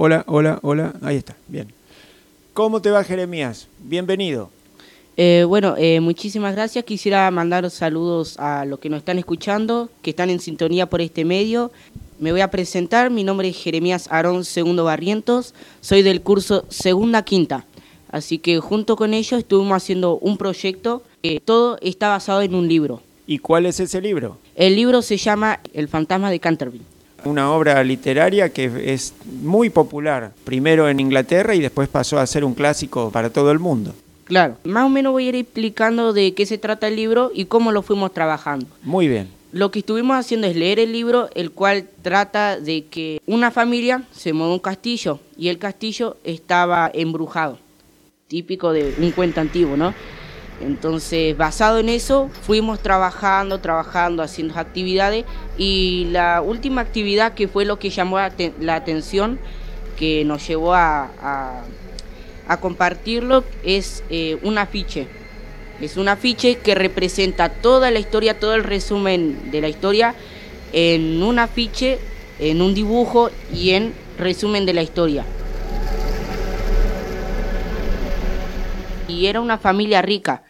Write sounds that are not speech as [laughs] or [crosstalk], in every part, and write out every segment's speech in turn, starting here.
Hola, hola, hola. Ahí está, bien. ¿Cómo te va, Jeremías? Bienvenido. Eh, bueno, eh, muchísimas gracias. Quisiera mandar saludos a los que nos están escuchando, que están en sintonía por este medio. Me voy a presentar. Mi nombre es Jeremías Aarón Segundo Barrientos. Soy del curso Segunda Quinta. Así que junto con ellos estuvimos haciendo un proyecto que todo está basado en un libro. ¿Y cuál es ese libro? El libro se llama El fantasma de Canterville. Una obra literaria que es muy popular, primero en Inglaterra y después pasó a ser un clásico para todo el mundo. Claro, más o menos voy a ir explicando de qué se trata el libro y cómo lo fuimos trabajando. Muy bien. Lo que estuvimos haciendo es leer el libro, el cual trata de que una familia se mudó a un castillo y el castillo estaba embrujado, típico de un cuento antiguo, ¿no? Entonces, basado en eso, fuimos trabajando, trabajando, haciendo actividades y la última actividad que fue lo que llamó la, atención, que nos llevó a, compartirlo, es eh, un afiche. Es un afiche que representa toda la historia, todo el resumen de la historia en un afiche, en un dibujo y en resumen de la historia. Y era una familia rica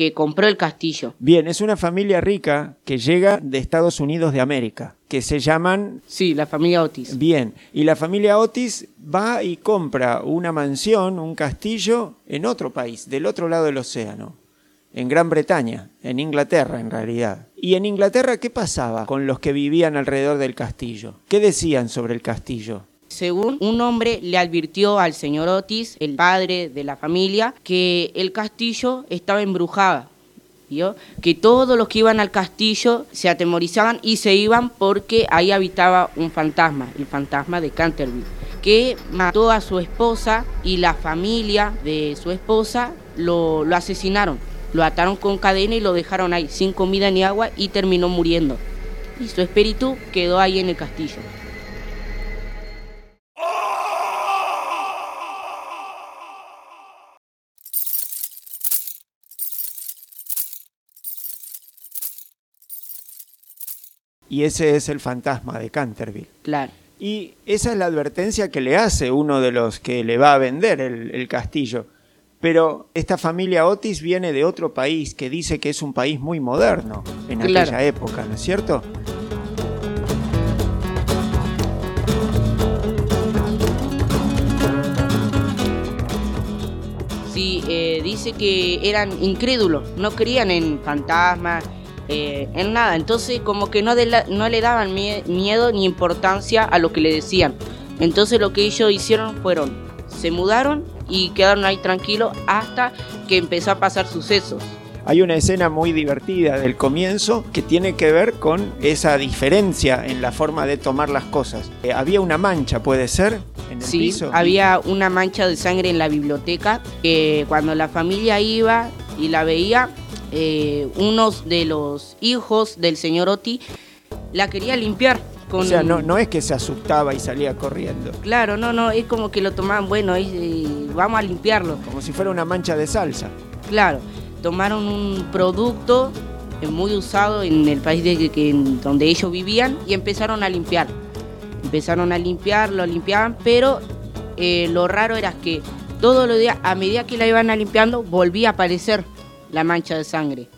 que compró el castillo. Bien, es una familia rica que llega de Estados Unidos de América, que se llaman... Sí, la familia Otis. Bien, y la familia Otis va y compra una mansión, un castillo, en otro país, del otro lado del océano, en Gran Bretaña, en Inglaterra en realidad. ¿Y en Inglaterra qué pasaba con los que vivían alrededor del castillo? ¿Qué decían sobre el castillo? Según un hombre le advirtió al señor Otis, el padre de la familia, que el castillo estaba embrujado. que todos los que iban al castillo se atemorizaban y se iban porque ahí habitaba un fantasma, el fantasma de Canterville, que mató a su esposa y la familia de su esposa lo, lo asesinaron. Lo ataron con cadena y lo dejaron ahí, sin comida ni agua, y terminó muriendo. Y su espíritu quedó ahí en el castillo. Y ese es el fantasma de Canterville. Claro. Y esa es la advertencia que le hace uno de los que le va a vender el, castillo. Pero esta familia Otis viene de otro país que dice que es un país muy moderno en aquella época, ¿no es cierto? Sí, eh, dice que eran incrédulos, no creían en fantasmas, eh, en nada. Entonces como que no, no le daban miedo ni importancia a lo que le decían. Entonces lo que ellos hicieron fueron, se mudaron y quedaron ahí tranquilos hasta que empezó a pasar sucesos. Hay una escena muy divertida del comienzo que tiene que ver con esa diferencia en la forma de tomar las cosas. Eh, había una mancha, puede ser, en el sí, había una mancha de sangre en la biblioteca que cuando la familia iba y la veía, eh, uno de los hijos del señor Oti la quería limpiar. Con... O sea, no, no es que se asustaba y salía corriendo. Claro, no, no, es como que lo tomaban, bueno, eh, vamos a limpiarlo. Como si fuera una mancha de salsa. Claro, tomaron un producto eh, muy usado en el país de, que, donde ellos vivían y empezaron a limpiar. Empezaron a limpiar, lo limpiaban, pero eh, lo raro era que todos los días, a medida que la iban limpiando, volvía a aparecer la mancha de sangre.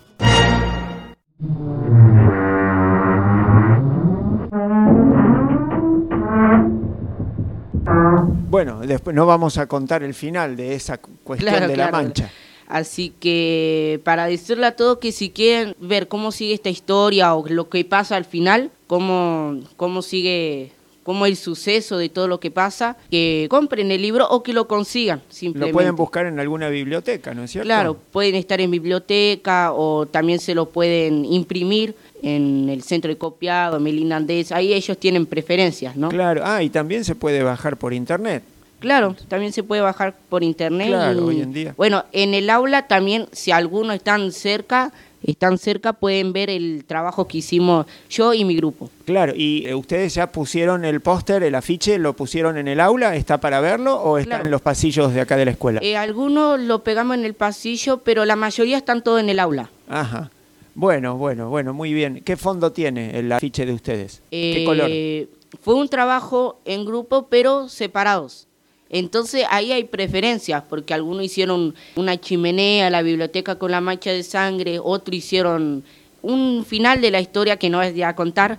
Bueno, después no vamos a contar el final de esa cuestión de la mancha. Así que para decirle a todos que si quieren ver cómo sigue esta historia o lo que pasa al final, cómo, cómo sigue como el suceso de todo lo que pasa, que compren el libro o que lo consigan simplemente. Lo pueden buscar en alguna biblioteca, ¿no es cierto? Claro, pueden estar en biblioteca o también se lo pueden imprimir en el centro de copiado, Melina Andés, ahí ellos tienen preferencias, ¿no? Claro, ah, y también se puede bajar por internet. Claro, también se puede bajar por internet. Claro, hoy en día. Bueno, en el aula también, si algunos están cerca, están cerca, pueden ver el trabajo que hicimos yo y mi grupo. Claro, y eh, ustedes ya pusieron el póster, el afiche, lo pusieron en el aula, ¿está para verlo o está en los pasillos de acá de la escuela? Eh, algunos lo pegamos en el pasillo, pero la mayoría están todos en el aula. Ajá. Bueno, bueno, bueno, muy bien. ¿Qué fondo tiene el afiche de ustedes? ¿Qué color? Eh, fue un trabajo en grupo, pero separados. Entonces ahí hay preferencias, porque algunos hicieron una chimenea, la biblioteca con la mancha de sangre, otros hicieron un final de la historia que no es de a contar,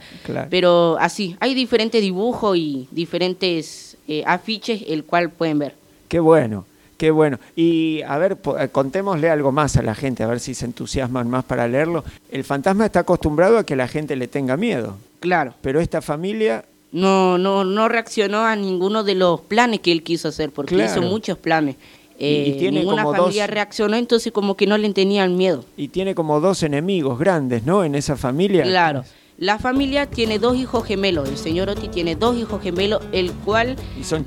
pero así, hay diferentes dibujos y diferentes eh, afiches, el cual pueden ver. Qué bueno. Qué bueno. Y a ver, eh, contémosle algo más a la gente, a ver si se entusiasman más para leerlo. El fantasma está acostumbrado a que la gente le tenga miedo. Claro. Pero esta familia... No, no, no reaccionó a ninguno de los planes que él quiso hacer, porque hizo muchos planes. y, eh, tiene ninguna familia reaccionó, entonces como que no le tenían miedo. Y tiene como dos enemigos grandes, ¿no? En esa familia. Claro. La familia tiene dos hijos gemelos. El señor Oti tiene dos hijos gemelos, el cual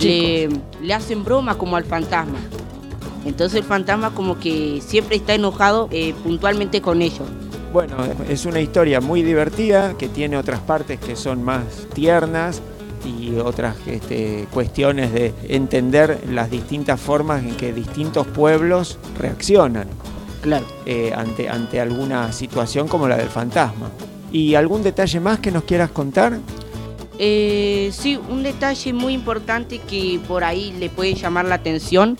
le, le, hacen broma como al fantasma. Entonces el fantasma como que siempre está enojado eh, puntualmente con ellos. Bueno, es una historia muy divertida que tiene otras partes que son más tiernas y otras este, cuestiones de entender las distintas formas en que distintos pueblos reaccionan claro. Eh, ante, ante alguna situación como la del fantasma. ¿Y algún detalle más que nos quieras contar? Eh, sí, un detalle muy importante que por ahí le puede llamar la atención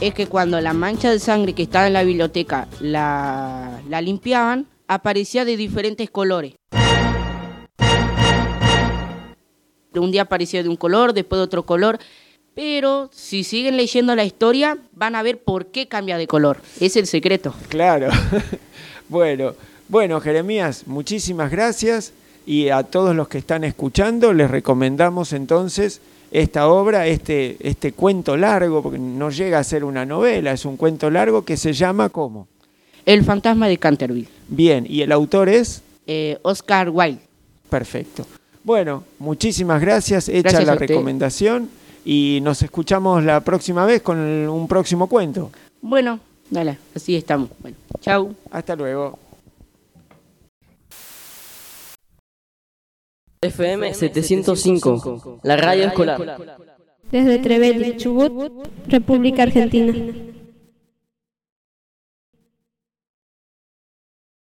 es que cuando la mancha de sangre que estaba en la biblioteca la, limpiaban, aparecía de diferentes colores. Un día aparecía de un color, después de otro color. Pero si siguen leyendo la historia, van a ver por qué cambia de color. Es el secreto. Claro. [laughs] bueno, bueno, Jeremías, muchísimas gracias. Y a todos los que están escuchando, les recomendamos entonces esta obra, este, este cuento largo, porque no llega a ser una novela, es un cuento largo que se llama ¿cómo? El fantasma de Canterville. Bien, ¿y el autor es? Eh, Oscar Wilde. Perfecto. Bueno, muchísimas gracias, hecha la recomendación y nos escuchamos la próxima vez con un próximo cuento. Bueno, dale, así estamos. Bueno, chau. Hasta luego. FM 705, la radio escolar. Desde Trevelin, Chubut, República Argentina.